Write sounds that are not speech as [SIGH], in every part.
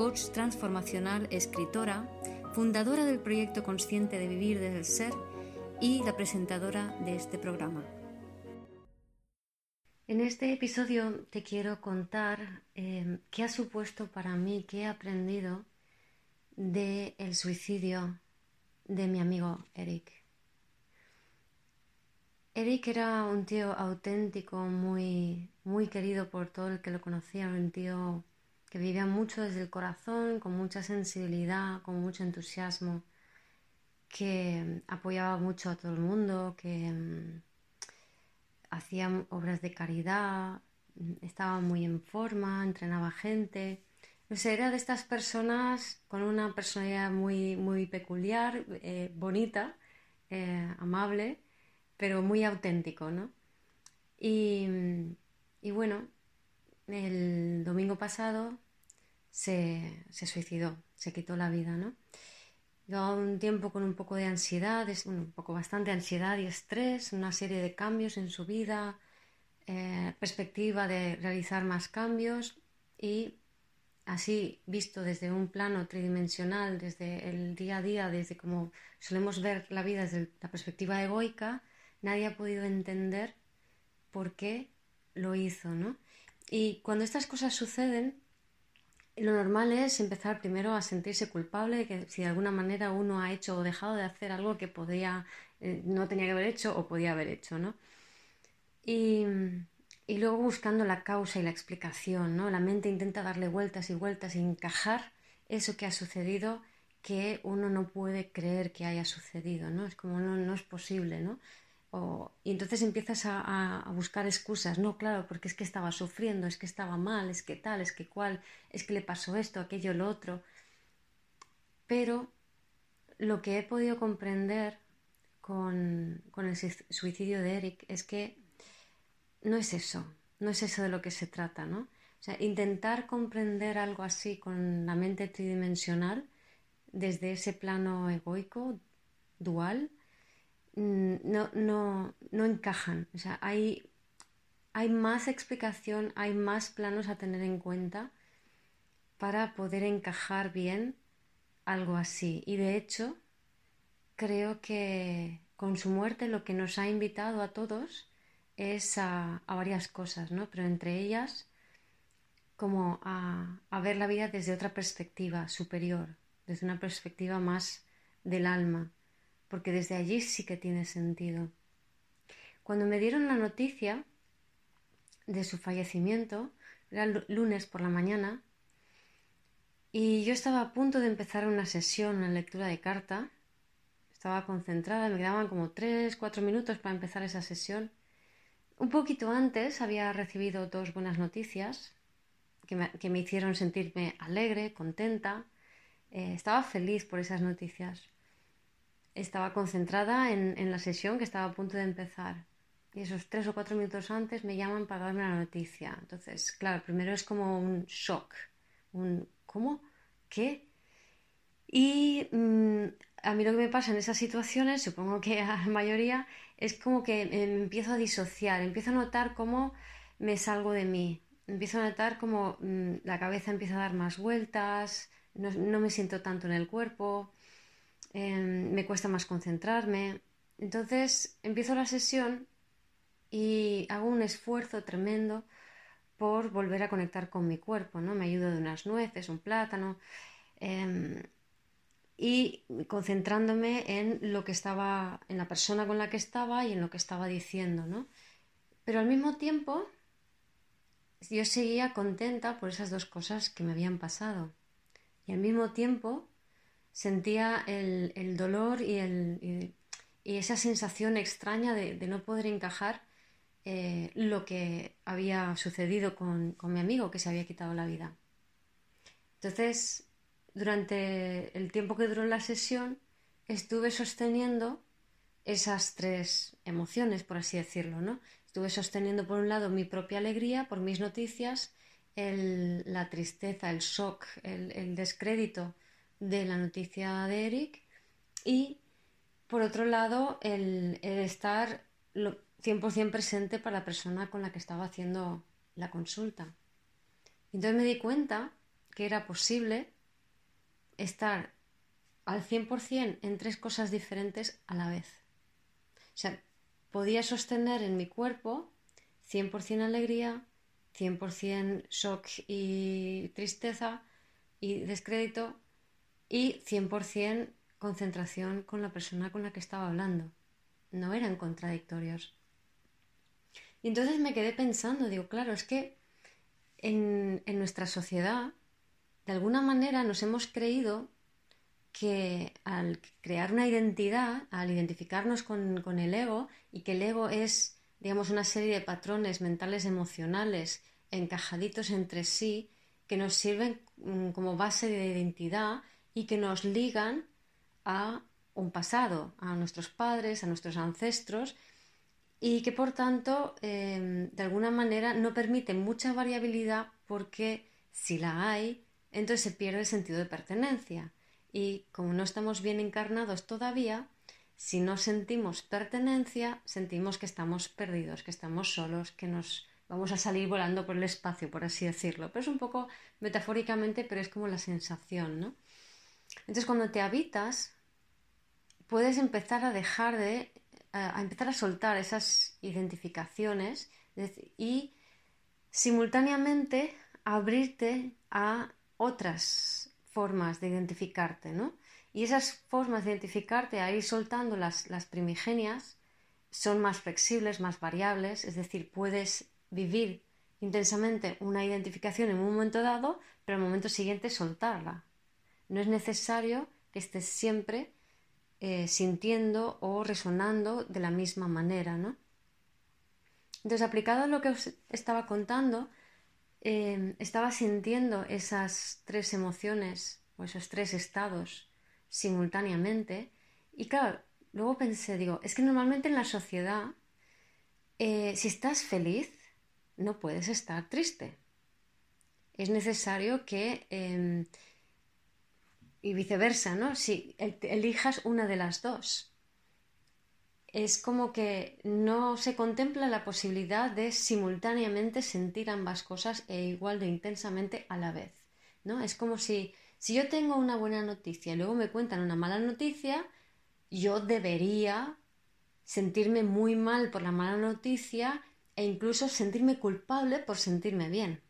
coach transformacional, escritora, fundadora del proyecto Consciente de Vivir desde el Ser y la presentadora de este programa. En este episodio te quiero contar eh, qué ha supuesto para mí, qué he aprendido del el suicidio de mi amigo Eric. Eric era un tío auténtico, muy, muy querido por todo el que lo conocía, un tío que vivía mucho desde el corazón, con mucha sensibilidad, con mucho entusiasmo, que apoyaba mucho a todo el mundo, que mm, hacía obras de caridad, estaba muy en forma, entrenaba gente. O sea, era de estas personas con una personalidad muy, muy peculiar, eh, bonita, eh, amable, pero muy auténtico, ¿no? Y, y bueno, el domingo pasado se, suicidó, se quitó la vida, ¿no? Llevaba un tiempo con un poco de ansiedad, un poco bastante ansiedad y estrés, una serie de cambios en su vida, eh, perspectiva de realizar más cambios y así visto desde un plano tridimensional, desde el día a día, desde como solemos ver la vida desde la perspectiva egoica, nadie ha podido entender por qué lo hizo, ¿no? Y cuando estas cosas suceden, lo normal es empezar primero a sentirse culpable, que si de alguna manera uno ha hecho o dejado de hacer algo que podía, eh, no tenía que haber hecho o podía haber hecho, ¿no? Y, y, luego buscando la causa y la explicación, ¿no? La mente intenta darle vueltas y vueltas y encajar eso que ha sucedido que uno no puede creer que haya sucedido, ¿no? Es como no, no es posible, ¿no? Y entonces empiezas a, buscar excusas, no, claro, porque es que estaba sufriendo, es que estaba mal, es que tal, es que cual, es que le pasó esto, aquello, lo otro. Pero lo que he podido comprender con, con el suicidio de Eric es que no es eso, no es eso de lo que se trata, ¿no? O sea, intentar comprender algo así con la mente tridimensional desde ese plano egoico, dual, no, no, no encajan. O sea, hay, hay más explicación, hay más planos a tener en cuenta para poder encajar bien algo así. Y de hecho, creo que con su muerte lo que nos ha invitado a todos es a, varias cosas, ¿no? Pero entre ellas, como a, a ver la vida desde otra perspectiva superior, desde una perspectiva más del alma porque desde allí sí que tiene sentido. Cuando me dieron la noticia de su fallecimiento, era lunes por la mañana, y yo estaba a punto de empezar una sesión, una lectura de carta. Estaba concentrada, me quedaban como tres, cuatro minutos para empezar esa sesión. Un poquito antes había recibido dos buenas noticias que me, hicieron sentirme alegre, contenta. Eh, estaba feliz por esas noticias estaba concentrada en, la sesión que estaba a punto de empezar. Y esos tres o cuatro minutos antes me llaman para darme la noticia. Entonces, claro, primero es como un shock. Un ¿cómo? ¿Qué? Y mm, a mí lo que me pasa en esas situaciones, supongo que a la mayoría, es como que empiezo a disociar, empiezo a notar cómo me salgo de mí. Empiezo a notar cómo mm, la cabeza empieza a dar más vueltas, no, no me siento tanto en el cuerpo, Em, me cuesta más concentrarme. Entonces empiezo la sesión y hago un esfuerzo tremendo por volver a conectar con mi cuerpo, ¿no? Me ayudo de unas nueces, un plátano em, y concentrándome en lo que estaba, en la persona con la que estaba y en lo que estaba diciendo, ¿no? Pero al mismo tiempo yo seguía contenta por esas dos cosas que me habían pasado y al mismo tiempo sentía el, dolor y, el, y, esa sensación extraña de, no poder encajar eh, lo que había sucedido con, mi amigo que se había quitado la vida. Entonces durante el tiempo que duró la sesión, estuve sosteniendo esas tres emociones, por así decirlo, ¿no? Estuve sosteniendo por un lado mi propia alegría por mis noticias, la tristeza, el shock, el, descrédito de la noticia de Eric y por otro lado el, estar 100% presente para la persona con la que estaba haciendo la consulta. Entonces me di cuenta que era posible estar al 100% en tres cosas diferentes a la vez. O sea, podía sostener en mi cuerpo 100% alegría, 100% shock y tristeza y descrédito y 100% concentración con la persona con la que estaba hablando. No eran contradictorios. Y entonces me quedé pensando, digo, claro, es que en, nuestra sociedad, de alguna manera nos hemos creído que al crear una identidad, al identificarnos con, con, el ego, y que el ego es, digamos, una serie de patrones mentales emocionales encajaditos entre sí, que nos sirven mm, como base de identidad y que nos ligan a un pasado, a nuestros padres, a nuestros ancestros, y que por tanto em, de alguna manera no permite mucha variabilidad porque si la hay, entonces se pierde el sentido de pertenencia. Y como no estamos bien encarnados todavía, si no sentimos pertenencia, sentimos que estamos perdidos, que estamos solos, que nos vamos a salir volando por el espacio, por así decirlo. Pero es un poco metafóricamente, pero es como la sensación, ¿no? Entonces cuando te habitas, puedes empezar a dejar de a empezar a soltar esas identificaciones y simultáneamente abrirte a otras formas de identificarte, ¿no? Y esas formas de identificarte, a ir soltando las, las primigenias, son más flexibles, más variables, es decir, puedes vivir intensamente una identificación en un momento dado, pero al momento siguiente soltarla. No es necesario que estés siempre eh, sintiendo o resonando de la misma manera, ¿no? Entonces, aplicado a lo que os estaba contando, em, estaba sintiendo esas tres emociones o esos tres estados simultáneamente y claro, luego pensé, digo, es que normalmente en la sociedad, eh, si estás feliz, no puedes estar triste. Es necesario que em, y viceversa, ¿no? Si elijas una de las dos. Es como que no se contempla la posibilidad de simultáneamente sentir ambas cosas e igual de intensamente a la vez, ¿no? Es como si, si yo tengo una buena noticia y luego me cuentan una mala noticia, yo debería sentirme muy mal por la mala noticia e incluso sentirme culpable por sentirme bien.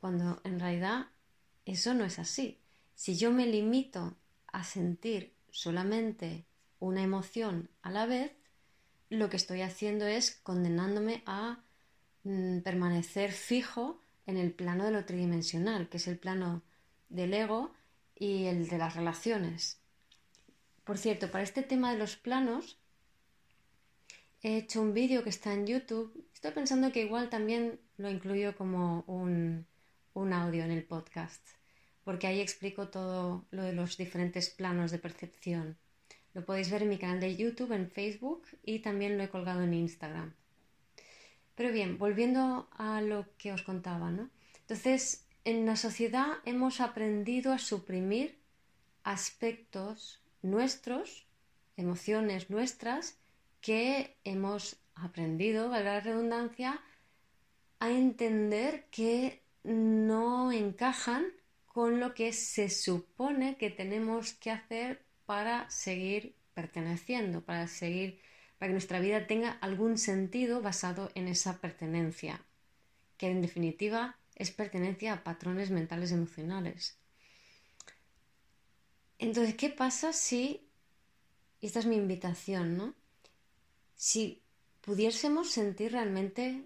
Cuando en realidad eso no es así. Si yo me limito a sentir solamente una emoción a la vez, lo que estoy haciendo es condenándome a mm, permanecer fijo en el plano de lo tridimensional, que es el plano del ego y el de las relaciones. Por cierto, para este tema de los planos, he hecho un vídeo que está en YouTube. Estoy pensando que igual también lo incluyo como un audio en el podcast porque ahí explico todo lo de los diferentes planos de percepción. Lo podéis ver en mi canal de YouTube, en Facebook y también lo he colgado en Instagram. Pero bien, volviendo a lo que os contaba, ¿no? Entonces, en la sociedad hemos aprendido a suprimir aspectos nuestros, emociones nuestras, que hemos aprendido, valga la redundancia, a entender que no encajan con lo que se supone que tenemos que hacer para seguir perteneciendo, para seguir, para que nuestra vida tenga algún sentido basado en esa pertenencia, que en definitiva es pertenencia a patrones mentales emocionales. Entonces, ¿qué pasa si, y esta es mi invitación, ¿no? Si pudiésemos sentir realmente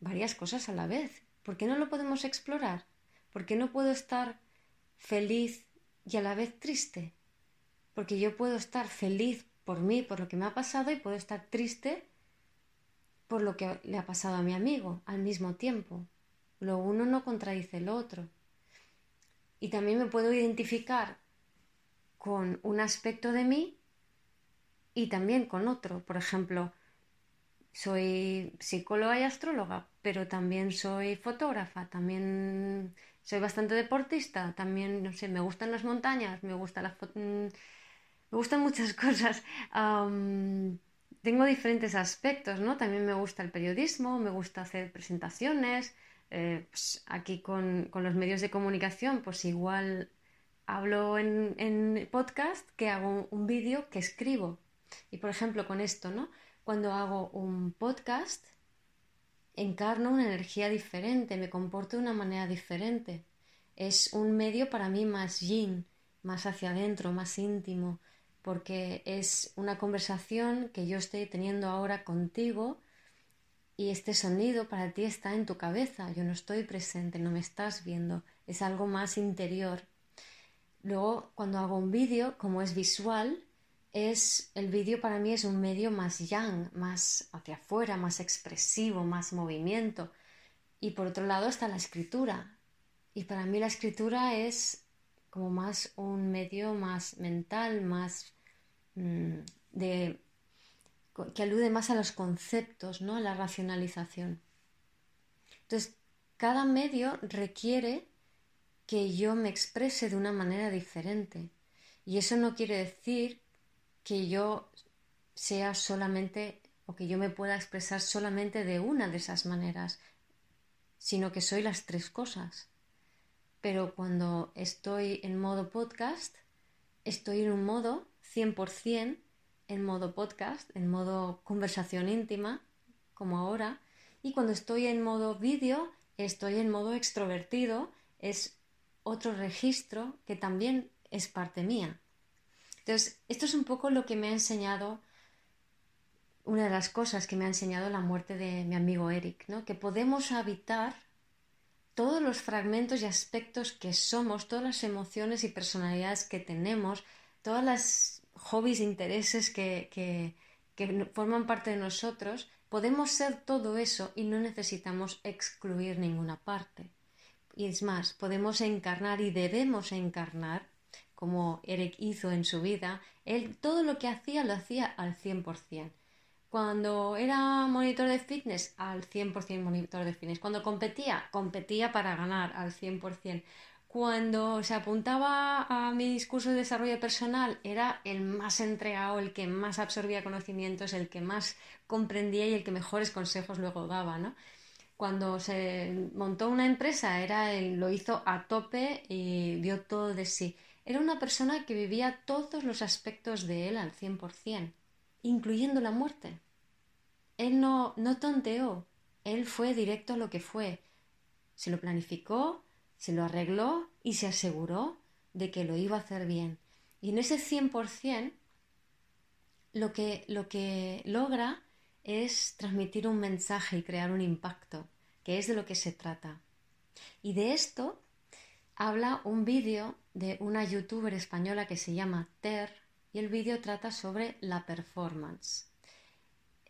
varias cosas a la vez, ¿por qué no lo podemos explorar? Porque no puedo estar feliz y a la vez triste. Porque yo puedo estar feliz por mí, por lo que me ha pasado, y puedo estar triste por lo que le ha pasado a mi amigo al mismo tiempo. Lo uno no contradice lo otro. y también me puedo identificar con un aspecto de mí y también con otro. Por ejemplo, soy psicóloga y astróloga, pero también soy fotógrafa, también soy bastante deportista, también, no sé, me gustan las montañas, me gusta la mm, me gustan muchas [LAUGHS] cosas. tengo diferentes aspectos, ¿no? También me gusta el periodismo, me gusta hacer presentaciones. Eh, pues aquí con, con, los medios de comunicación, pues igual hablo en, en podcast que hago un vídeo que escribo. Y por ejemplo, con esto, ¿no? Cuando hago un podcast, encarno una energía diferente, me comporto de una manera diferente. Es un medio para mí más yin, más hacia adentro, más íntimo, porque es una conversación que yo estoy teniendo ahora contigo y este sonido para ti está en tu cabeza, yo no estoy presente, no me estás viendo, es algo más interior. Luego, cuando hago un vídeo, como es visual, es el vídeo para mí es un medio más yang, más hacia afuera, más expresivo, más movimiento. Y por otro lado está la escritura. Y para mí la escritura es como más un medio más mental, más mm, de que alude más a los conceptos, ¿no? a la racionalización. Entonces, cada medio requiere que yo me exprese de una manera diferente. Y eso no quiere decir que yo sea solamente o que yo me pueda expresar solamente de una de esas maneras, sino que soy las tres cosas. Pero cuando estoy en modo podcast, estoy en un modo 100% en modo podcast, en modo conversación íntima, como ahora, y cuando estoy en modo vídeo, estoy en modo extrovertido, es otro registro que también es parte mía. Entonces, esto es un poco lo que me ha enseñado, una de las cosas que me ha enseñado la muerte de mi amigo Eric, ¿no? que podemos habitar todos los fragmentos y aspectos que somos, todas las emociones y personalidades que tenemos, todas las hobbies e intereses que, que, que forman parte de nosotros, podemos ser todo eso y no necesitamos excluir ninguna parte. Y es más, podemos encarnar y debemos encarnar como Eric hizo en su vida, él todo lo que hacía lo hacía al 100%. Cuando era monitor de fitness, al 100% monitor de fitness. Cuando competía, competía para ganar al 100%. Cuando se apuntaba a mis cursos de desarrollo personal, era el más entregado, el que más absorbía conocimientos, el que más comprendía y el que mejores consejos luego daba, ¿no? Cuando se montó una empresa, era él lo hizo a tope y dio todo de sí. Era una persona que vivía todos los aspectos de él al 100%, incluyendo la muerte. Él no, no tonteó, él fue directo a lo que fue. Se lo planificó, se lo arregló y se aseguró de que lo iba a hacer bien. Y en ese 100% lo que, lo que logra es transmitir un mensaje y crear un impacto, que es de lo que se trata. Y de esto habla un vídeo de una youtuber española que se llama Ter y el vídeo trata sobre la performance.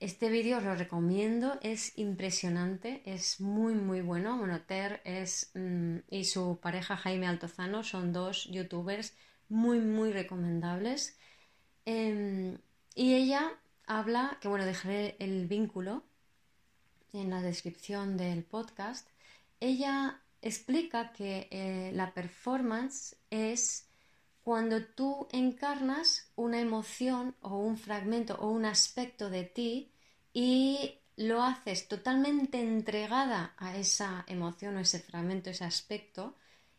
Este vídeo os lo recomiendo, es impresionante, es muy muy bueno. Bueno, Ter es mm, y su pareja Jaime Altozano son dos youtubers muy muy recomendables. Em, y ella habla, que bueno, dejaré el vínculo en la descripción del podcast. Ella explica que eh, la performance es cuando tú encarnas una emoción o un fragmento o un aspecto de ti y lo haces totalmente entregada a esa emoción o ese fragmento, ese aspecto,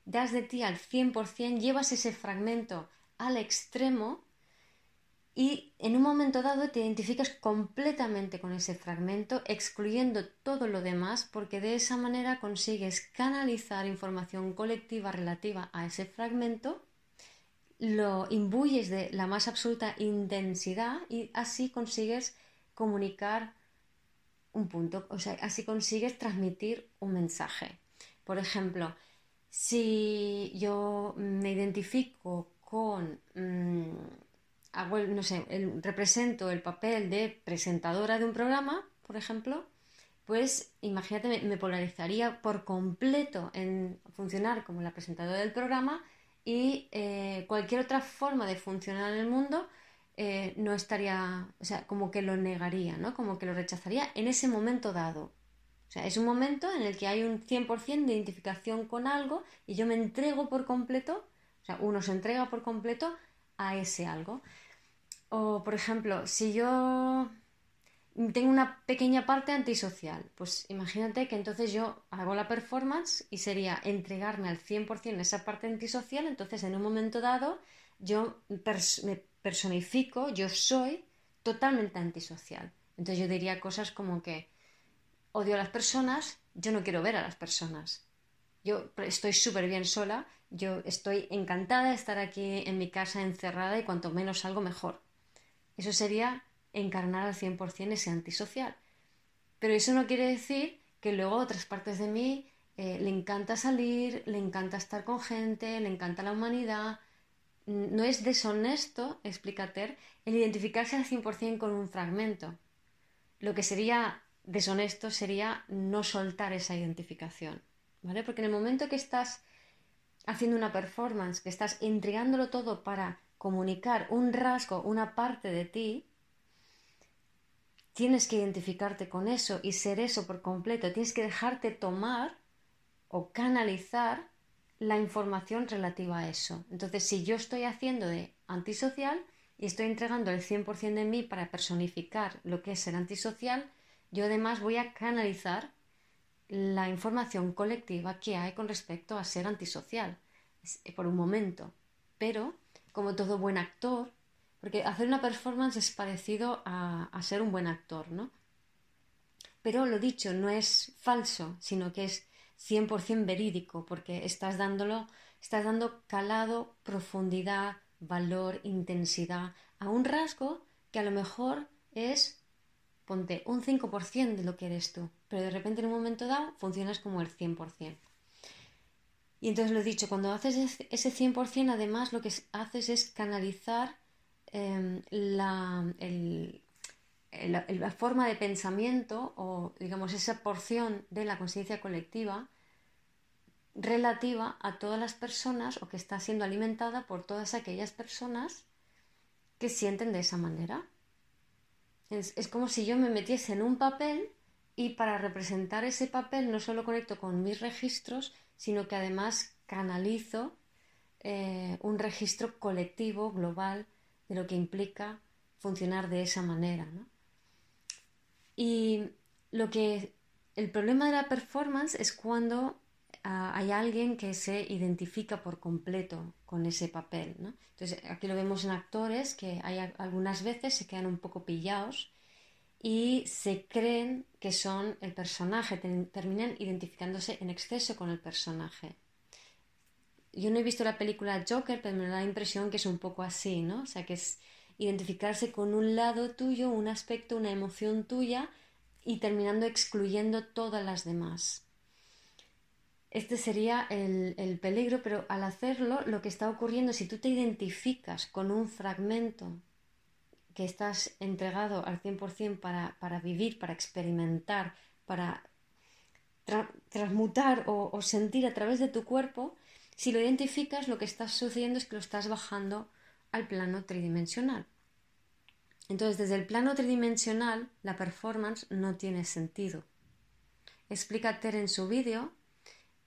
das de ti al 100%, llevas ese fragmento al extremo y en un momento dado te identificas completamente con ese fragmento, excluyendo todo lo demás, porque de esa manera consigues canalizar información colectiva relativa a ese fragmento, lo imbuyes de la más absoluta intensidad y así consigues comunicar un punto, o sea, así consigues transmitir un mensaje. Por ejemplo, si yo me identifico con... Mm, no sé, represento el papel de presentadora de un programa, por ejemplo, pues imagínate, me, polarizaría por completo en funcionar como la presentadora del programa y eh, cualquier otra forma de funcionar en el mundo eh, no estaría, o sea, como que lo negaría, ¿no? Como que lo rechazaría en ese momento dado. O sea, es un momento en el que hay un 100% de identificación con algo y yo me entrego por completo, o sea, uno se entrega por completo a ese algo. O, por ejemplo, si yo tengo una pequeña parte antisocial, pues imagínate que entonces yo hago la performance y sería entregarme al 100% esa parte antisocial, entonces en un momento dado yo me personifico, yo soy totalmente antisocial. Entonces yo diría cosas como que odio a las personas, yo no quiero ver a las personas. Yo estoy súper bien sola, yo estoy encantada de estar aquí en mi casa encerrada y cuanto menos salgo mejor. Eso sería encarnar al 100% ese antisocial. Pero eso no quiere decir que luego otras partes de mí eh, le encanta salir, le encanta estar con gente, le encanta la humanidad, no es deshonesto, explica Ter, el identificarse al 100% con un fragmento. Lo que sería deshonesto sería no soltar esa identificación, ¿vale? Porque en el momento que estás haciendo una performance, que estás entregándolo todo para comunicar un rasgo, una parte de ti, tienes que identificarte con eso y ser eso por completo. Tienes que dejarte tomar o canalizar la información relativa a eso. Entonces, si yo estoy haciendo de antisocial y estoy entregando el 100% de mí para personificar lo que es ser antisocial, yo además voy a canalizar la información colectiva que hay con respecto a ser antisocial, por un momento. Pero, como todo buen actor, porque hacer una performance es parecido a, a ser un buen actor, ¿no? Pero lo dicho, no es falso, sino que es 100% verídico, porque estás dándolo, estás dando calado, profundidad, valor, intensidad a un rasgo que a lo mejor es, ponte, un 5% de lo que eres tú, pero de repente en un momento dado funcionas como el 100%. Y entonces lo he dicho, cuando haces ese 100%, además lo que haces es canalizar em, la, forma de pensamiento o, digamos, esa porción de la conciencia colectiva relativa a todas las personas o que está siendo alimentada por todas aquellas personas que sienten de esa manera. Es, como si yo me metiese en un papel y para representar ese papel no solo conecto con mis registros, sino que además canalizo eh, un registro colectivo, global, de lo que implica funcionar de esa manera. Y lo que el problema de la performance es cuando hay alguien que se identifica por completo con ese papel. ¿no? Entonces, aquí lo vemos en actores que hay algunas veces se quedan un poco pillados y se creen que son el personaje, terminan identificándose en exceso con el personaje. Yo no he visto la película Joker, pero me da la impresión que es un poco así, ¿no? O sea, que es identificarse con un lado tuyo, un aspecto, una emoción tuya y terminando excluyendo todas las demás. Este sería el, peligro, pero al hacerlo lo que está ocurriendo, si tú te identificas con un fragmento que estás entregado al 100% para, para vivir, para experimentar, para transmutar o, o, sentir a través de tu cuerpo, si lo identificas, lo que está sucediendo es que lo estás bajando al plano tridimensional. Entonces, desde el plano tridimensional, la performance no tiene sentido. Explica Ter en su vídeo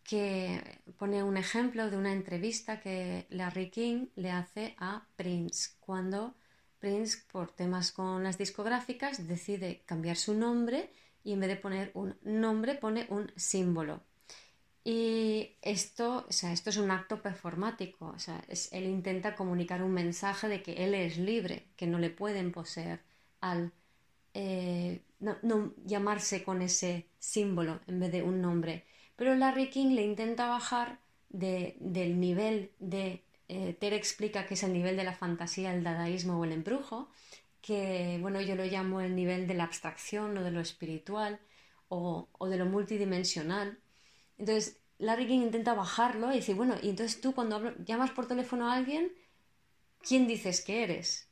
que pone un ejemplo de una entrevista que Larry King le hace a Prince cuando Prince por temas con las discográficas decide cambiar su nombre y en vez de poner un nombre pone un símbolo. Y esto, o sea, esto es un acto performático, o sea, él intenta comunicar un mensaje de que él es libre, que no le pueden poseer al eh, no llamarse con ese símbolo en vez de un nombre. Pero Larry King le intenta bajar del nivel de... Eh, Ter explica que es el nivel de la fantasía, el dadaísmo o el embrujo, que bueno, yo lo llamo el nivel de la abstracción o de lo espiritual o, de lo multidimensional. Entonces, Larry King intenta bajarlo y dice, bueno, y entonces tú cuando llamas por teléfono a alguien, ¿quién dices que eres?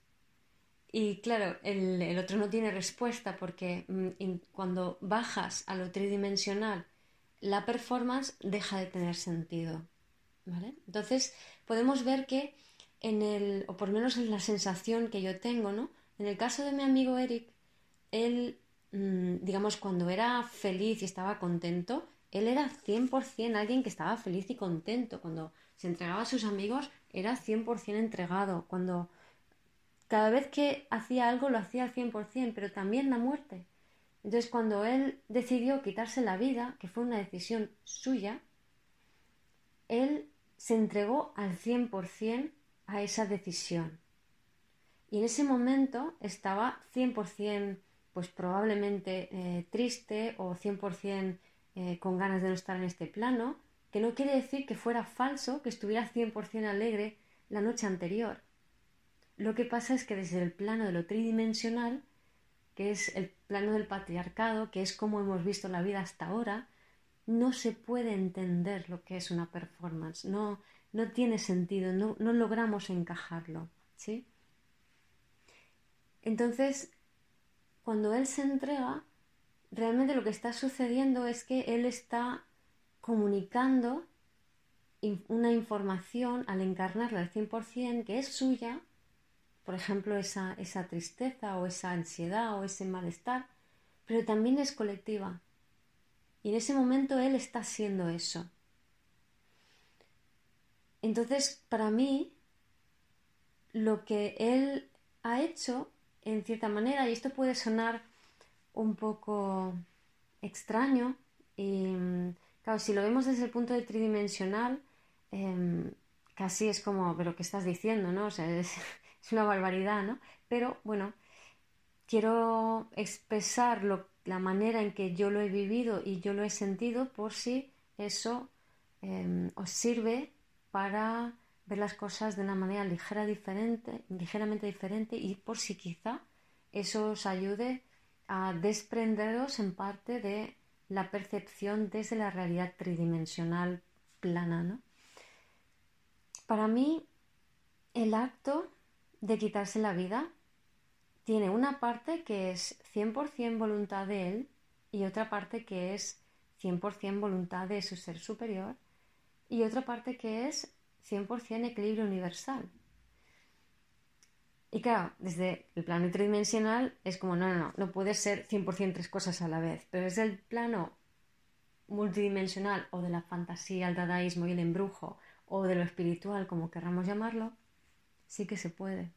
Y claro, el, otro no tiene respuesta porque mm, cuando bajas a lo tridimensional, la performance deja de tener sentido. Entonces, podemos ver que en el, o por lo menos en la sensación que yo tengo, ¿no? En el caso de mi amigo Eric, él, mm, digamos, cuando era feliz y estaba contento, él era 100% alguien que estaba feliz y contento. Cuando se entregaba a sus amigos, era 100% entregado. Cuando cada vez que hacía algo lo hacía al 100%, pero también la muerte. Entonces cuando él decidió quitarse la vida, que fue una decisión suya, él se entregó al 100% a esa decisión. Y en ese momento estaba 100% pues probablemente eh, triste o 100% eh, con ganas de no estar en este plano, que no quiere decir que fuera falso, que estuviera 100% alegre la noche anterior. Lo que pasa es que desde el plano de lo tridimensional, que es el plano del patriarcado, que es como hemos visto la vida hasta ahora, no se puede entender lo que es una performance, no, no tiene sentido, no, no logramos encajarlo, ¿sí? Entonces, cuando él se entrega, realmente lo que está sucediendo es que él está comunicando una información al encarnarla al 100% que es suya por ejemplo, esa, esa tristeza o esa ansiedad o ese malestar, pero también es colectiva. Y en ese momento él está siendo eso. Entonces, para mí, lo que él ha hecho, en cierta manera, y esto puede sonar un poco extraño, y claro, si lo vemos desde el punto de tridimensional, em, casi es como, pero ¿qué estás diciendo? ¿no? O sea, es, [LAUGHS] una barbaridad, ¿no? Pero bueno, quiero expresar la manera en que yo lo he vivido y yo lo he sentido por si eso em, os sirve para ver las cosas de una manera ligera, diferente, ligeramente diferente y por si quizá eso os ayude a desprenderos en parte de la percepción desde la realidad tridimensional plana. ¿no? Para mí, el acto de quitarse la vida tiene una parte que es 100% voluntad de él y otra parte que es 100% voluntad de su ser superior y otra parte que es 100% equilibrio universal. Y claro, desde el plano tridimensional es como, no, no, no, no puede ser 100% tres cosas a la vez, pero desde el plano multidimensional o de la fantasía, el dadaísmo y el embrujo o de lo espiritual, como querramos llamarlo, sí que se puede.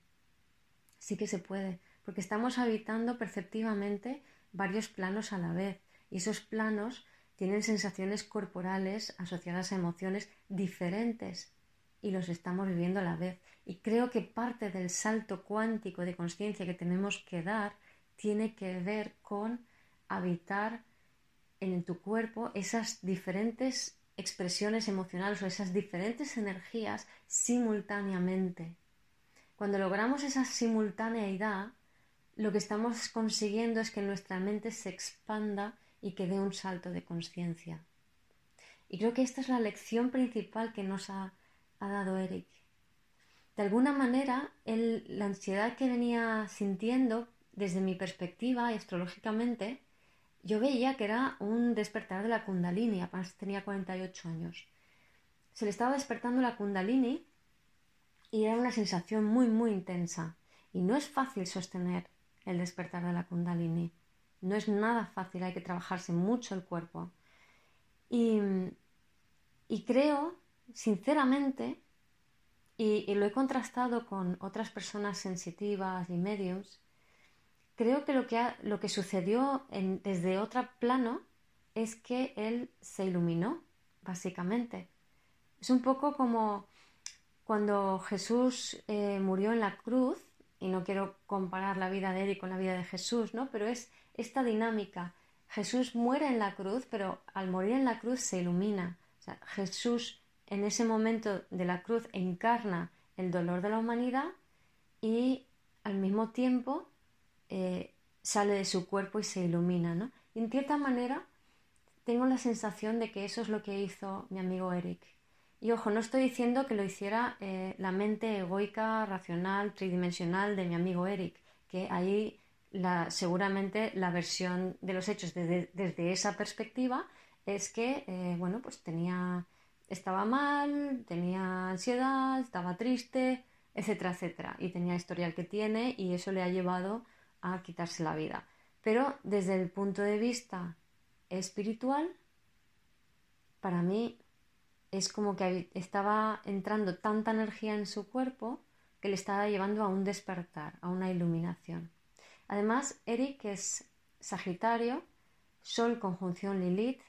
Sí que se puede, porque estamos habitando perceptivamente varios planos a la vez y esos planos tienen sensaciones corporales asociadas a emociones diferentes y los estamos viviendo a la vez. Y creo que parte del salto cuántico de conciencia que tenemos que dar tiene que ver con habitar en tu cuerpo esas diferentes expresiones emocionales o esas diferentes energías simultáneamente. Cuando logramos esa simultaneidad, lo que estamos consiguiendo es que nuestra mente se expanda y que dé un salto de conciencia. Y creo que esta es la lección principal que nos ha, dado Eric. De alguna manera, la ansiedad que venía sintiendo desde mi perspectiva y astrológicamente, yo veía que era un despertar de la kundalini, apenas tenía 48 años. Se le estaba despertando la kundalini y era una sensación muy, muy intensa. Y no es fácil sostener el despertar de la kundalini. No es nada fácil, hay que trabajarse mucho el cuerpo. Y, creo, sinceramente, y, lo he contrastado con otras personas sensitivas y medios, creo que lo que, lo que sucedió desde otro plano es que él se iluminó, básicamente. Es un poco como cuando Jesús eh, murió en la cruz, y no quiero comparar la vida de él con la vida de Jesús, ¿no? Pero es esta dinámica. Jesús muere en la cruz, pero al morir en la cruz se ilumina. Jesús en ese momento de la cruz encarna el dolor de la humanidad y al mismo tiempo eh, sale de su cuerpo y se ilumina, ¿no? Y en cierta manera tengo la sensación de que eso es lo que hizo mi amigo Eric. Y ojo, no estoy diciendo que lo hiciera eh, la mente egoica, racional, tridimensional de mi amigo Eric. que ahí la, seguramente la versión de los hechos desde, esa perspectiva es que, eh, bueno, pues tenía, estaba mal, tenía ansiedad, estaba triste, etcétera, etcétera, y tenía historial que tiene y eso le ha llevado a quitarse la vida. Pero desde el punto de vista espiritual, para mí es como que estaba entrando tanta energía en su cuerpo que le estaba llevando a un despertar, a una iluminación. Además, Eric es Sagitario, Sol conjunción Lilith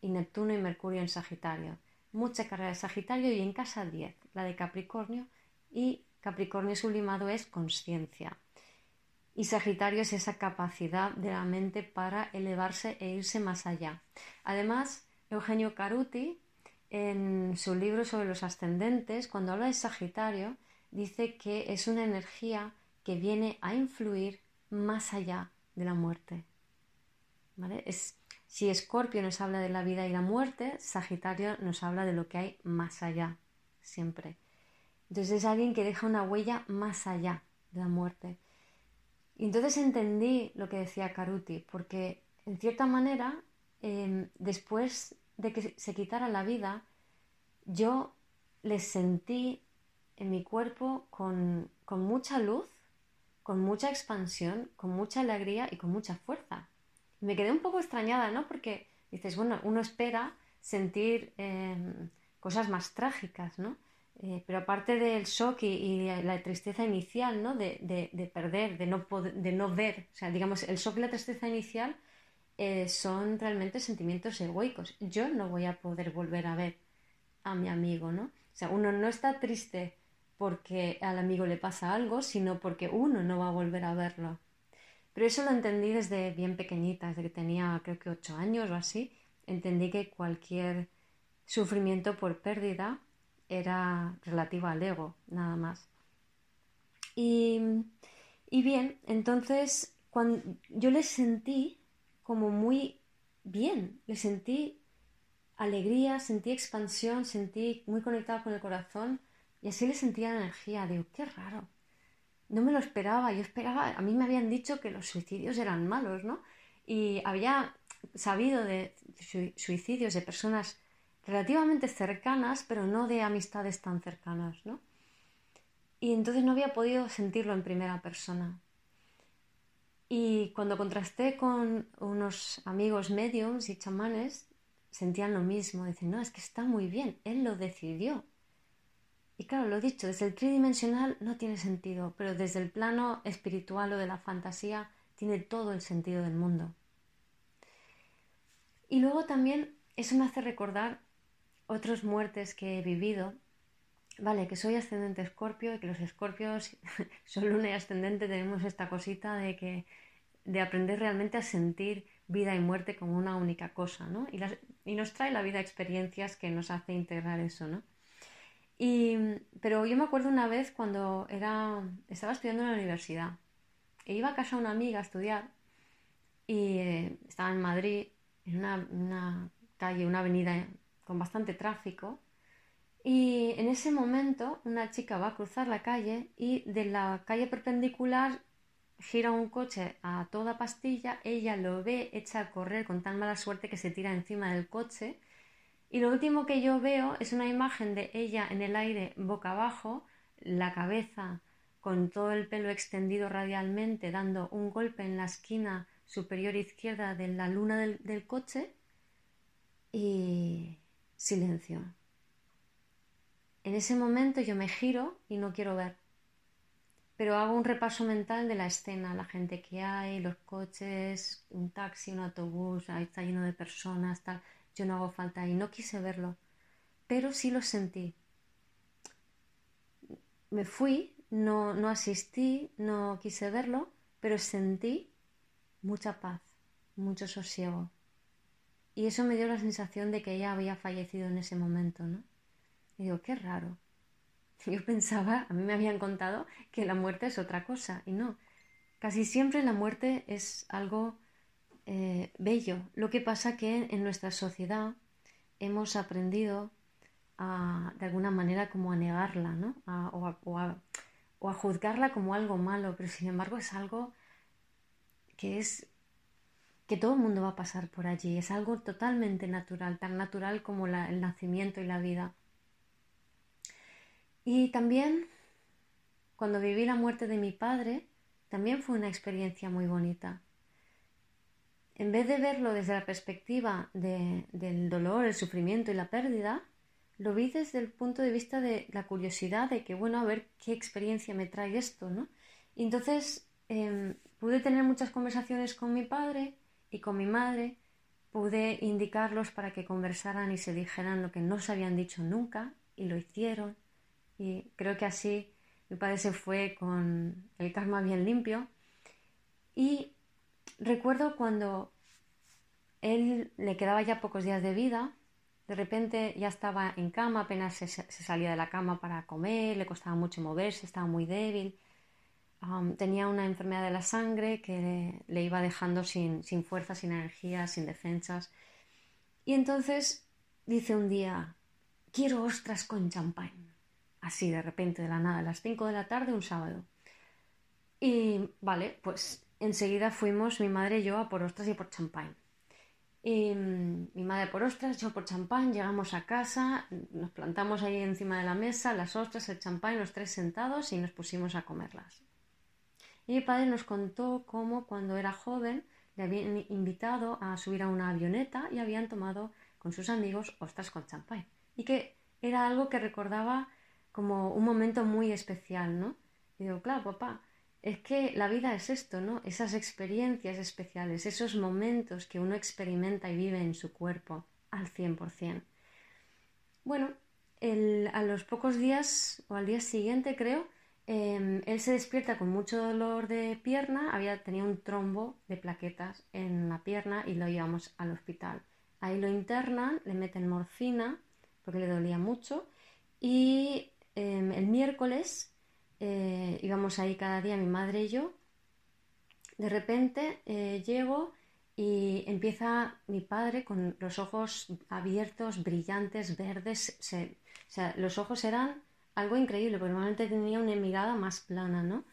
y Neptuno y Mercurio en Sagitario. Mucha carrera de Sagitario y en casa 10, la de Capricornio, y Capricornio sublimado es conciencia. Y Sagitario es esa capacidad de la mente para elevarse e irse más allá. Además, Eugenio Caruti, en su libro sobre los ascendentes, cuando habla de Sagitario, dice que es una energía que viene a influir más allá de la muerte. Es, si Escorpio nos habla de la vida y la muerte, Sagitario nos habla de lo que hay más allá, siempre. Entonces es alguien que deja una huella más allá de la muerte. Y entonces entendí lo que decía Caruti, porque en cierta manera, em, después de que se quitara la vida, yo le sentí en mi cuerpo con, mucha luz, con mucha expansión, con mucha alegría y con mucha fuerza. Me quedé un poco extrañada, ¿no? Porque dices, bueno, uno espera sentir em, cosas más trágicas, ¿no? Eh, pero aparte del shock y, la tristeza inicial, ¿no? De, perder, de no, de no ver, o sea, digamos, el shock y la tristeza inicial eh, son realmente sentimientos egoicos. Yo no voy a poder volver a ver a mi amigo, ¿no? O sea, uno no está triste porque al amigo le pasa algo, sino porque uno no va a volver a verlo. Pero eso lo entendí desde bien pequeñita, desde que tenía creo que ocho años o así. Entendí que cualquier sufrimiento por pérdida era relativo al ego, nada más. Y, y bien, entonces cuando yo le sentí como muy bien, le sentí alegría, sentí expansión, sentí muy conectado con el corazón y así le sentía la energía. Digo, qué raro. No me lo esperaba. Yo esperaba, a mí me habían dicho que los suicidios eran malos, ¿no? Y había sabido de suicidios de personas relativamente cercanas, pero no de amistades tan cercanas, ¿no? Y entonces no había podido sentirlo en primera persona. Y cuando contrasté con unos amigos mediums y chamanes, sentían lo mismo. Dicen, no, es que está muy bien, él lo decidió. Y claro, lo he dicho, desde el tridimensional no tiene sentido, pero desde el plano espiritual o de la fantasía tiene todo el sentido del mundo. Y luego también eso me hace recordar otras muertes que he vivido. Vale, que soy ascendente escorpio y que los escorpios [LAUGHS] son luna y ascendente tenemos esta cosita de que de aprender realmente a sentir vida y muerte como una única cosa, ¿no? Y, nos trae la vida experiencias que nos hace integrar eso, ¿no? Y, pero yo me acuerdo una vez cuando era, estaba estudiando en la universidad e iba a casa de una amiga a estudiar y eh, estaba en Madrid, en una, una calle, una avenida con bastante tráfico y en ese momento una chica va a cruzar la calle y de la calle perpendicular gira un coche a toda pastilla, ella lo ve, echa a correr con tan mala suerte que se tira encima del coche. Y lo último que yo veo es una imagen de ella en el aire boca abajo, la cabeza con todo el pelo extendido radialmente dando un golpe en la esquina superior izquierda de la luna del, del coche. Y silencio. En ese momento yo me giro y no quiero ver pero hago un repaso mental de la escena, la gente que hay, los coches, un taxi, un autobús, ahí está lleno de personas, tal. Yo no hago falta ahí, no quise verlo, pero sí lo sentí. Me fui, no, no asistí, no quise verlo, pero sentí mucha paz, mucho sosiego. Y eso me dio la sensación de que ella había fallecido en ese momento, ¿no? Y digo, qué raro. Yo pensaba, a mí me habían contado que la muerte es otra cosa y no. Casi siempre la muerte es algo eh, bello. Lo que pasa que en nuestra sociedad hemos aprendido a, de alguna manera como a negarla, ¿no? o, o a juzgarla como algo malo, pero sin embargo es algo que es que todo el mundo va a pasar por allí, es algo totalmente natural, tan natural como el nacimiento y la vida. Y también cuando viví la muerte de mi padre, también fue una experiencia muy bonita. En vez de verlo desde la perspectiva del dolor, el sufrimiento y la pérdida, lo vi desde el punto de vista de la curiosidad de que, bueno, a ver qué experiencia me trae esto, ¿no? Y entonces em, pude tener muchas conversaciones con mi padre y con mi madre, pude indicarlos para que conversaran y se dijeran lo que no se habían dicho nunca y lo hicieron. Y creo que así mi padre se fue con el karma bien limpio. Y recuerdo cuando él le quedaba ya pocos días de vida, de repente ya estaba en cama, apenas se, salía de la cama para comer, le costaba mucho moverse, estaba muy débil. tenía una enfermedad de la sangre que le, iba dejando sin, sin fuerza, sin energía, sin defensas. Y entonces dice un día, quiero ostras con champán así de repente, de la nada, a las 5 de la tarde, un sábado. Y vale, pues enseguida fuimos mi madre y yo a por ostras y por champán. Y, mm, mi madre por ostras, yo por champán, llegamos a casa, nos plantamos ahí encima de la mesa, las ostras, el champán, los tres sentados y nos pusimos a comerlas. Y mi padre nos contó cómo cuando era joven le habían invitado a subir a una avioneta y habían tomado con sus amigos ostras con champán. Y que era algo que recordaba como un momento muy especial, ¿no? Y digo, claro, papá, es que la vida es esto, ¿no? Esas experiencias especiales, esos momentos que uno experimenta y vive en su cuerpo al 100%. Bueno, a los pocos días o al día siguiente creo, em, él se despierta con mucho dolor de pierna, había, tenía un trombo de plaquetas en la pierna y lo llevamos al hospital. Ahí lo internan, le meten morfina porque le dolía mucho y Em, el miércoles eh, íbamos ahí cada día mi madre y yo. De repente eh, llego y empieza mi padre con los ojos abiertos, brillantes, verdes. los ojos eran algo increíble, porque normalmente tenía una mirada más plana, ¿no?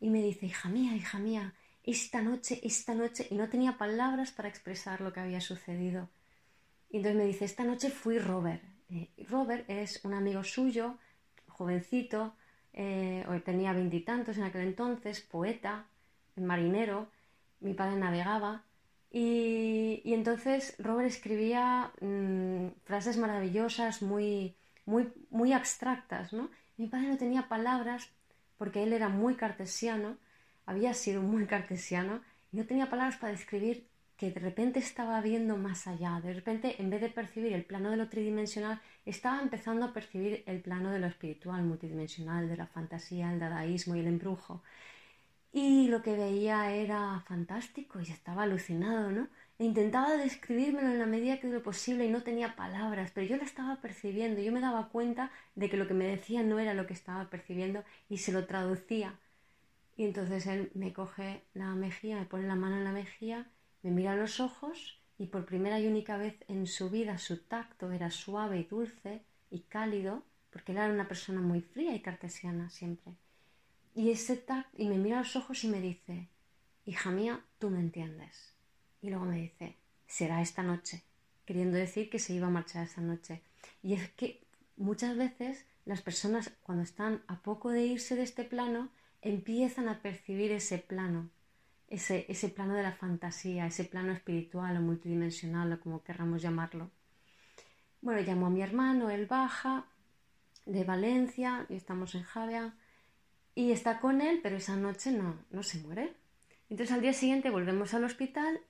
Y me dice, hija mía, hija mía, esta noche, esta noche, y no tenía palabras para expresar lo que había sucedido. Y entonces me dice, esta noche fui Robert. Eh, Robert es un amigo suyo jovencito, eh, tenía veintitantos en aquel entonces, poeta, marinero, mi padre navegaba y, entonces Robert escribía mm, frases maravillosas, muy, muy, muy abstractas, ¿no? Mi padre no tenía palabras porque él era muy cartesiano, había sido muy [LAUGHS] cartesiano y no tenía palabras para describir que de repente estaba viendo más allá, de repente en vez de percibir el plano de lo tridimensional, estaba empezando a percibir el plano de lo espiritual, multidimensional, de la fantasía, el dadaísmo y el embrujo. Y lo que veía era fantástico y estaba alucinado, ¿no? E intentaba describírmelo en la medida que de lo posible y no tenía palabras, pero yo lo estaba percibiendo, yo me daba cuenta de que lo que me decía no era lo que estaba percibiendo y se lo traducía. Y entonces él me coge la mejilla, me pone la mano en la mejilla me mira a los ojos y por primera y única vez en su vida su tacto era suave y dulce y cálido, porque él era una persona muy fría y cartesiana siempre. Y ese tacto, y me mira a los ojos y me dice, hija mía, tú me entiendes. Y luego me dice, será esta noche, queriendo decir que se iba a marchar esa noche. Y es que muchas veces las personas cuando están a poco de irse de este plano empiezan a percibir ese plano ese, ese plano de la fantasía, ese plano espiritual o multidimensional o como querramos llamarlo. Bueno, llamo a mi hermano, él baja de Valencia y estamos en Javia y está con él, pero esa noche no, no se muere. Entonces al día siguiente volvemos al hospital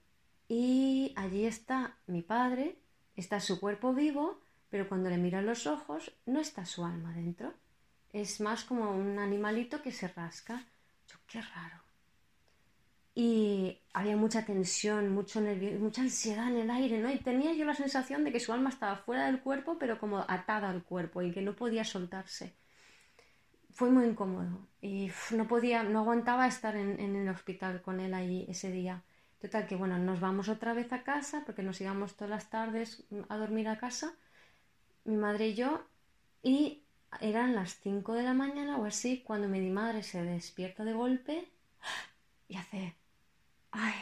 y allí está mi padre, está su cuerpo vivo, pero cuando le miro los ojos no está su alma dentro. Es más como un animalito que se rasca. Yo, qué raro y había mucha tensión, mucho nervio, mucha ansiedad en el aire, ¿no? Y tenía yo la sensación de que su alma estaba fuera del cuerpo, pero como atada al cuerpo y que no podía soltarse. Fue muy incómodo y no podía, no aguantaba estar en, en, el hospital con él allí ese día. Total que bueno, nos vamos otra vez a casa porque nos íbamos todas las tardes a dormir a casa, mi madre y yo, y eran las 5 de la mañana o así cuando mi madre se despierta de golpe y hace, ay,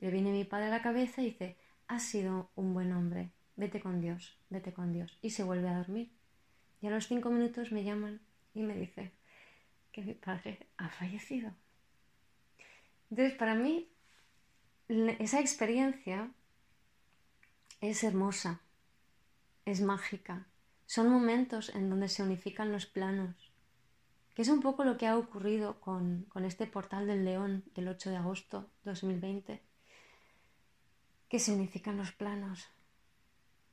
le viene mi padre a la cabeza y dice, has sido un buen hombre, vete con Dios, vete con Dios. Y se vuelve a dormir. Y a los cinco minutos me llaman y me dice que mi padre ha fallecido. Entonces, para mí, esa experiencia es hermosa, es mágica. Son momentos en donde se unifican los planos, que es un poco lo que ha ocurrido con, con este portal del león del 8 de agosto 2020, que se unifican los planos.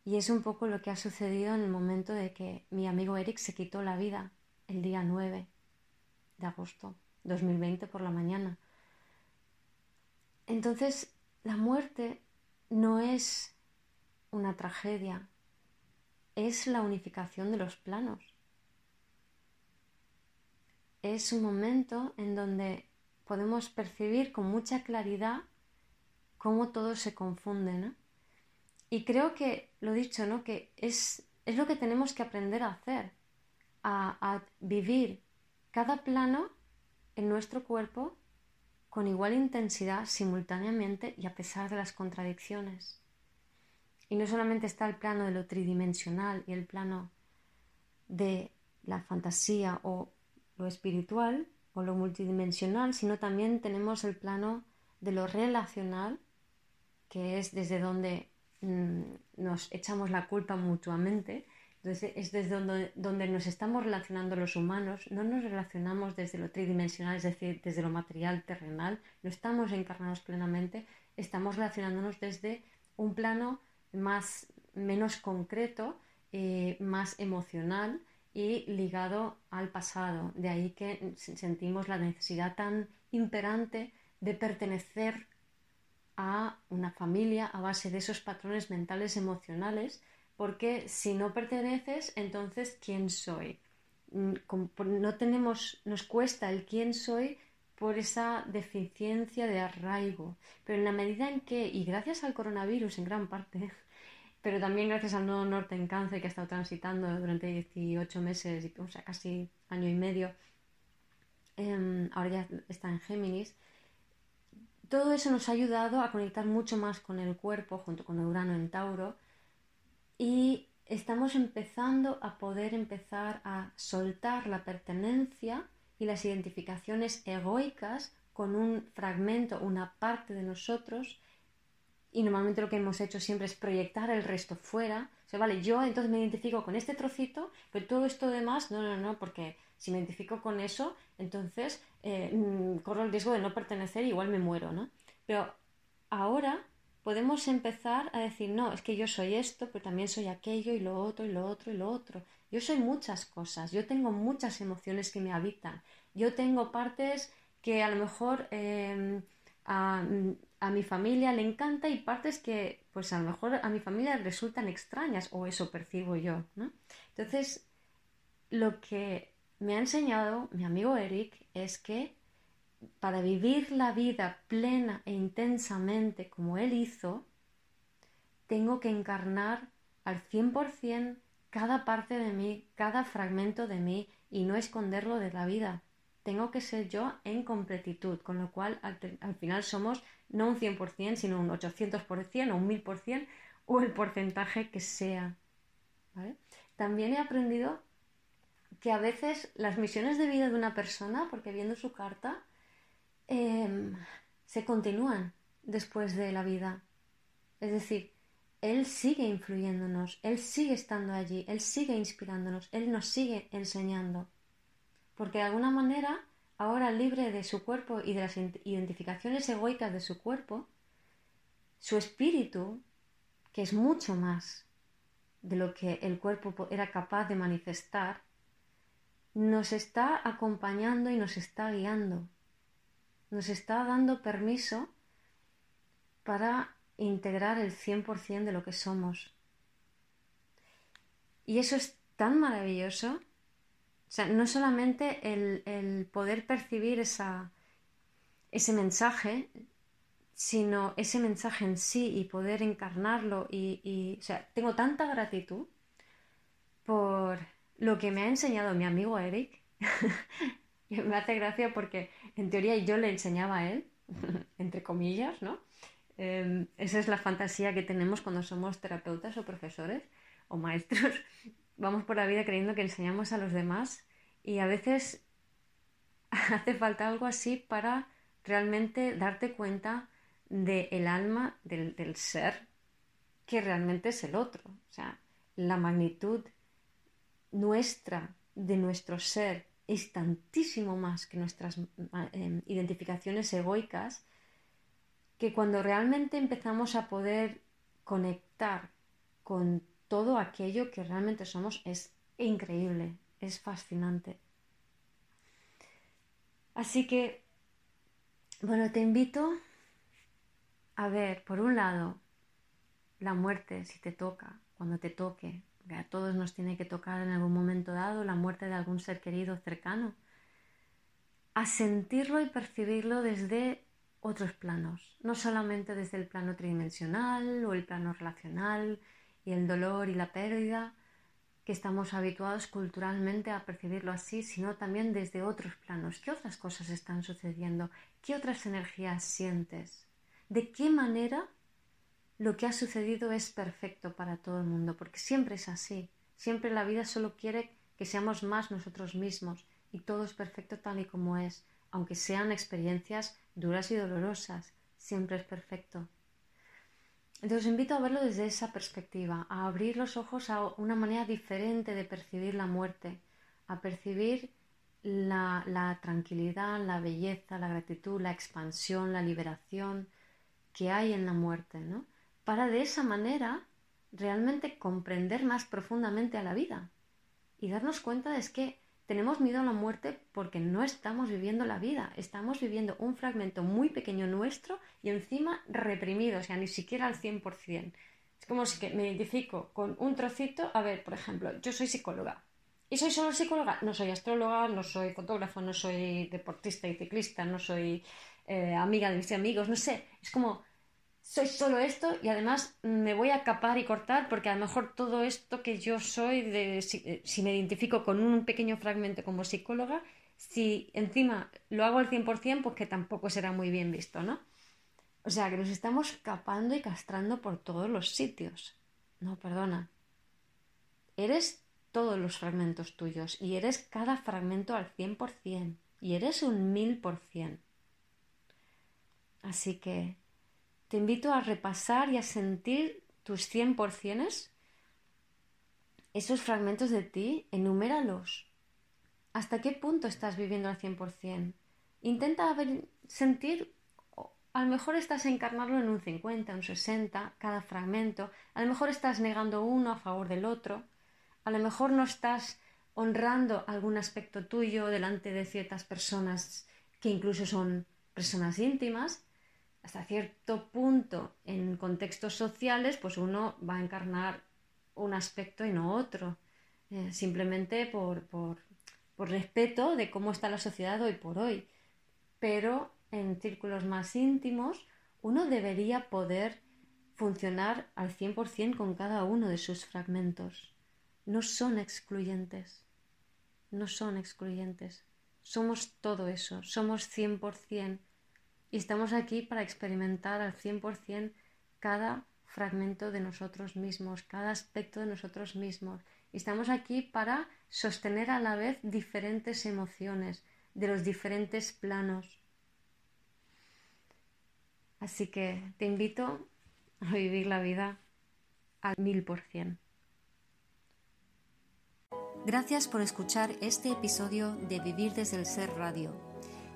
Y es un poco lo que ha sucedido en el momento de que mi amigo Eric se quitó la vida el día 9 de agosto 2020 por la mañana. Entonces, la muerte no es una tragedia, es la unificación de los planos. Es un momento en donde podemos percibir con mucha claridad cómo todo se confunde, Y creo que, lo dicho, ¿no? Que es, es lo que tenemos que aprender a hacer, a, a vivir cada plano en nuestro cuerpo con igual intensidad simultáneamente y a pesar de las contradicciones. Y no solamente está el plano de lo tridimensional y el plano de la fantasía o lo espiritual o lo multidimensional, sino también tenemos el plano de lo relacional, que es desde donde mm, nos echamos la culpa mutuamente, entonces es desde donde, donde, nos estamos relacionando los humanos, no nos relacionamos desde lo tridimensional, es decir, desde lo material terrenal, no estamos encarnados plenamente, estamos relacionándonos desde un plano más, menos concreto, eh, más emocional y ligado al pasado. De ahí que sentimos la necesidad tan imperante de pertenecer a una familia a base de esos patrones mentales emocionales porque si no perteneces, entonces ¿quién soy? Mm, no tenemos, nos cuesta el quién soy por esa deficiencia de arraigo. Pero en la medida en que, y gracias al coronavirus en gran parte, pero también gracias al nodo norte en cáncer que ha estado transitando durante 18 meses, o sea, casi año y medio, em, ahora ya está en Géminis, todo eso nos ha ayudado a conectar mucho más con el cuerpo, junto con Urano en Tauro, y estamos empezando a poder empezar a soltar la pertenencia y las identificaciones egoicas con un fragmento, una parte de nosotros y normalmente lo que hemos hecho siempre es proyectar el resto fuera. O sea, vale, yo entonces me identifico con este trocito, pero todo esto demás, no, no, no, porque si me identifico con eso, entonces eh, mm, corro el riesgo de no pertenecer y igual me muero, ¿no? Pero ahora podemos empezar a decir, no, es que yo soy esto, pero también soy aquello y lo otro y lo otro y lo otro. Yo soy muchas cosas, yo tengo muchas emociones que me habitan, yo tengo partes que a lo mejor em, a, mi familia le encanta y partes que pues a lo mejor a mi familia resultan extrañas o eso percibo yo. Entonces, lo que me ha enseñado mi amigo Eric es que para vivir la vida plena e intensamente como Él hizo, tengo que encarnar al 100% cada parte de mí, cada fragmento de mí y no esconderlo de la vida. Tengo que ser yo en completitud, con lo cual al, final somos no un 100%, sino un 800% o un 1000% o el porcentaje que sea. También he aprendido que a veces las misiones de vida de una persona, porque viendo su carta, Em, se continúan después de la vida. Es decir, Él sigue influyéndonos, Él sigue estando allí, Él sigue inspirándonos, Él nos sigue enseñando. Porque de alguna manera, ahora libre de su cuerpo y de las identificaciones egoicas de su cuerpo, su espíritu, que es mucho más de lo que el cuerpo era capaz de manifestar, nos está acompañando y nos está guiando nos está dando permiso para integrar el 100% de lo que somos. Y eso es tan maravilloso. O sea, no solamente el, poder percibir esa, ese mensaje, sino ese mensaje en sí y poder encarnarlo. Y, y, o sea, tengo tanta gratitud por lo que me ha enseñado mi amigo Eric, [LAUGHS] me hace gracia porque en teoría yo le enseñaba a él, [LAUGHS] entre comillas, ¿no? Em, esa es la fantasía que tenemos cuando somos terapeutas o profesores o maestros. Vamos por la vida creyendo que enseñamos a los demás y a veces [LAUGHS] hace falta algo así para realmente darte cuenta del alma, del, del ser, que realmente es el otro. O sea, la magnitud nuestra, de nuestro ser, es tantísimo más que nuestras em, identificaciones egoicas que cuando realmente empezamos a poder conectar con todo aquello que realmente somos es increíble, es fascinante. Así que, bueno, te invito a ver, por un lado, la muerte, si te toca, cuando te toque, que a todos nos tiene que tocar en algún momento dado la muerte de algún ser querido cercano, a sentirlo y percibirlo desde otros planos, no solamente desde el plano tridimensional o el plano relacional y el dolor y la pérdida, que estamos habituados culturalmente a percibirlo así, sino también desde otros planos. ¿Qué otras cosas están sucediendo? ¿Qué otras energías sientes? ¿De qué manera lo que ha sucedido es perfecto para todo el mundo, porque siempre es así. Siempre la vida solo quiere que seamos más nosotros mismos y todo es perfecto tal y como es, aunque sean experiencias duras y dolorosas, siempre es perfecto. Entonces invito a verlo desde esa perspectiva, a abrir los ojos a una manera diferente de percibir la muerte, a percibir la, la tranquilidad, la belleza, la gratitud, la expansión, la liberación que hay en la muerte, ¿no? para de esa manera realmente comprender más profundamente a la vida y darnos cuenta de que tenemos miedo a la muerte porque no estamos viviendo la vida, estamos viviendo un fragmento muy pequeño nuestro y encima reprimido, o sea, ni siquiera al 100%. Es como si me identifico con un trocito, a ver, por ejemplo, yo soy psicóloga. ¿Y soy solo psicóloga? No soy astróloga, no soy fotógrafo, no soy deportista y ciclista, no soy eh, amiga de mis amigos, no sé. Es como soy solo esto y además me voy a capar y cortar porque a lo mejor todo esto que yo soy, de, eh, si, me identifico con un pequeño fragmento como psicóloga, si encima lo hago al 100%, pues que tampoco será muy bien visto, ¿no? O sea, que nos estamos capando y castrando por todos los sitios. No, perdona. Eres todos los fragmentos tuyos y eres cada fragmento al 100% y eres un 1000%. Así que te invito a repasar y a sentir tus 100%, esos fragmentos de ti, enuméralos. ¿Hasta qué punto estás viviendo al 100%? Intenta sentir, a lo mejor estás encarnarlo en un 50, un 60, cada fragmento, a lo mejor estás negando uno a favor del otro, a lo mejor no estás honrando algún aspecto tuyo delante de ciertas personas que incluso son personas íntimas, hasta cierto punto en contextos sociales, pues uno va a encarnar un aspecto y no otro, eh, simplemente por, por, por respeto de cómo está la sociedad hoy por hoy. Pero en círculos más íntimos, uno debería poder funcionar al 100% con cada uno de sus fragmentos. No son excluyentes, no son excluyentes. Somos todo eso, somos 100% y estamos aquí para experimentar al 100% cada fragmento de nosotros mismos, cada aspecto de nosotros mismos. Y estamos aquí para sostener a la vez diferentes emociones de los diferentes planos. Así que te invito a vivir la vida al mil por cien. Gracias por escuchar este episodio de Vivir desde el Ser Radio.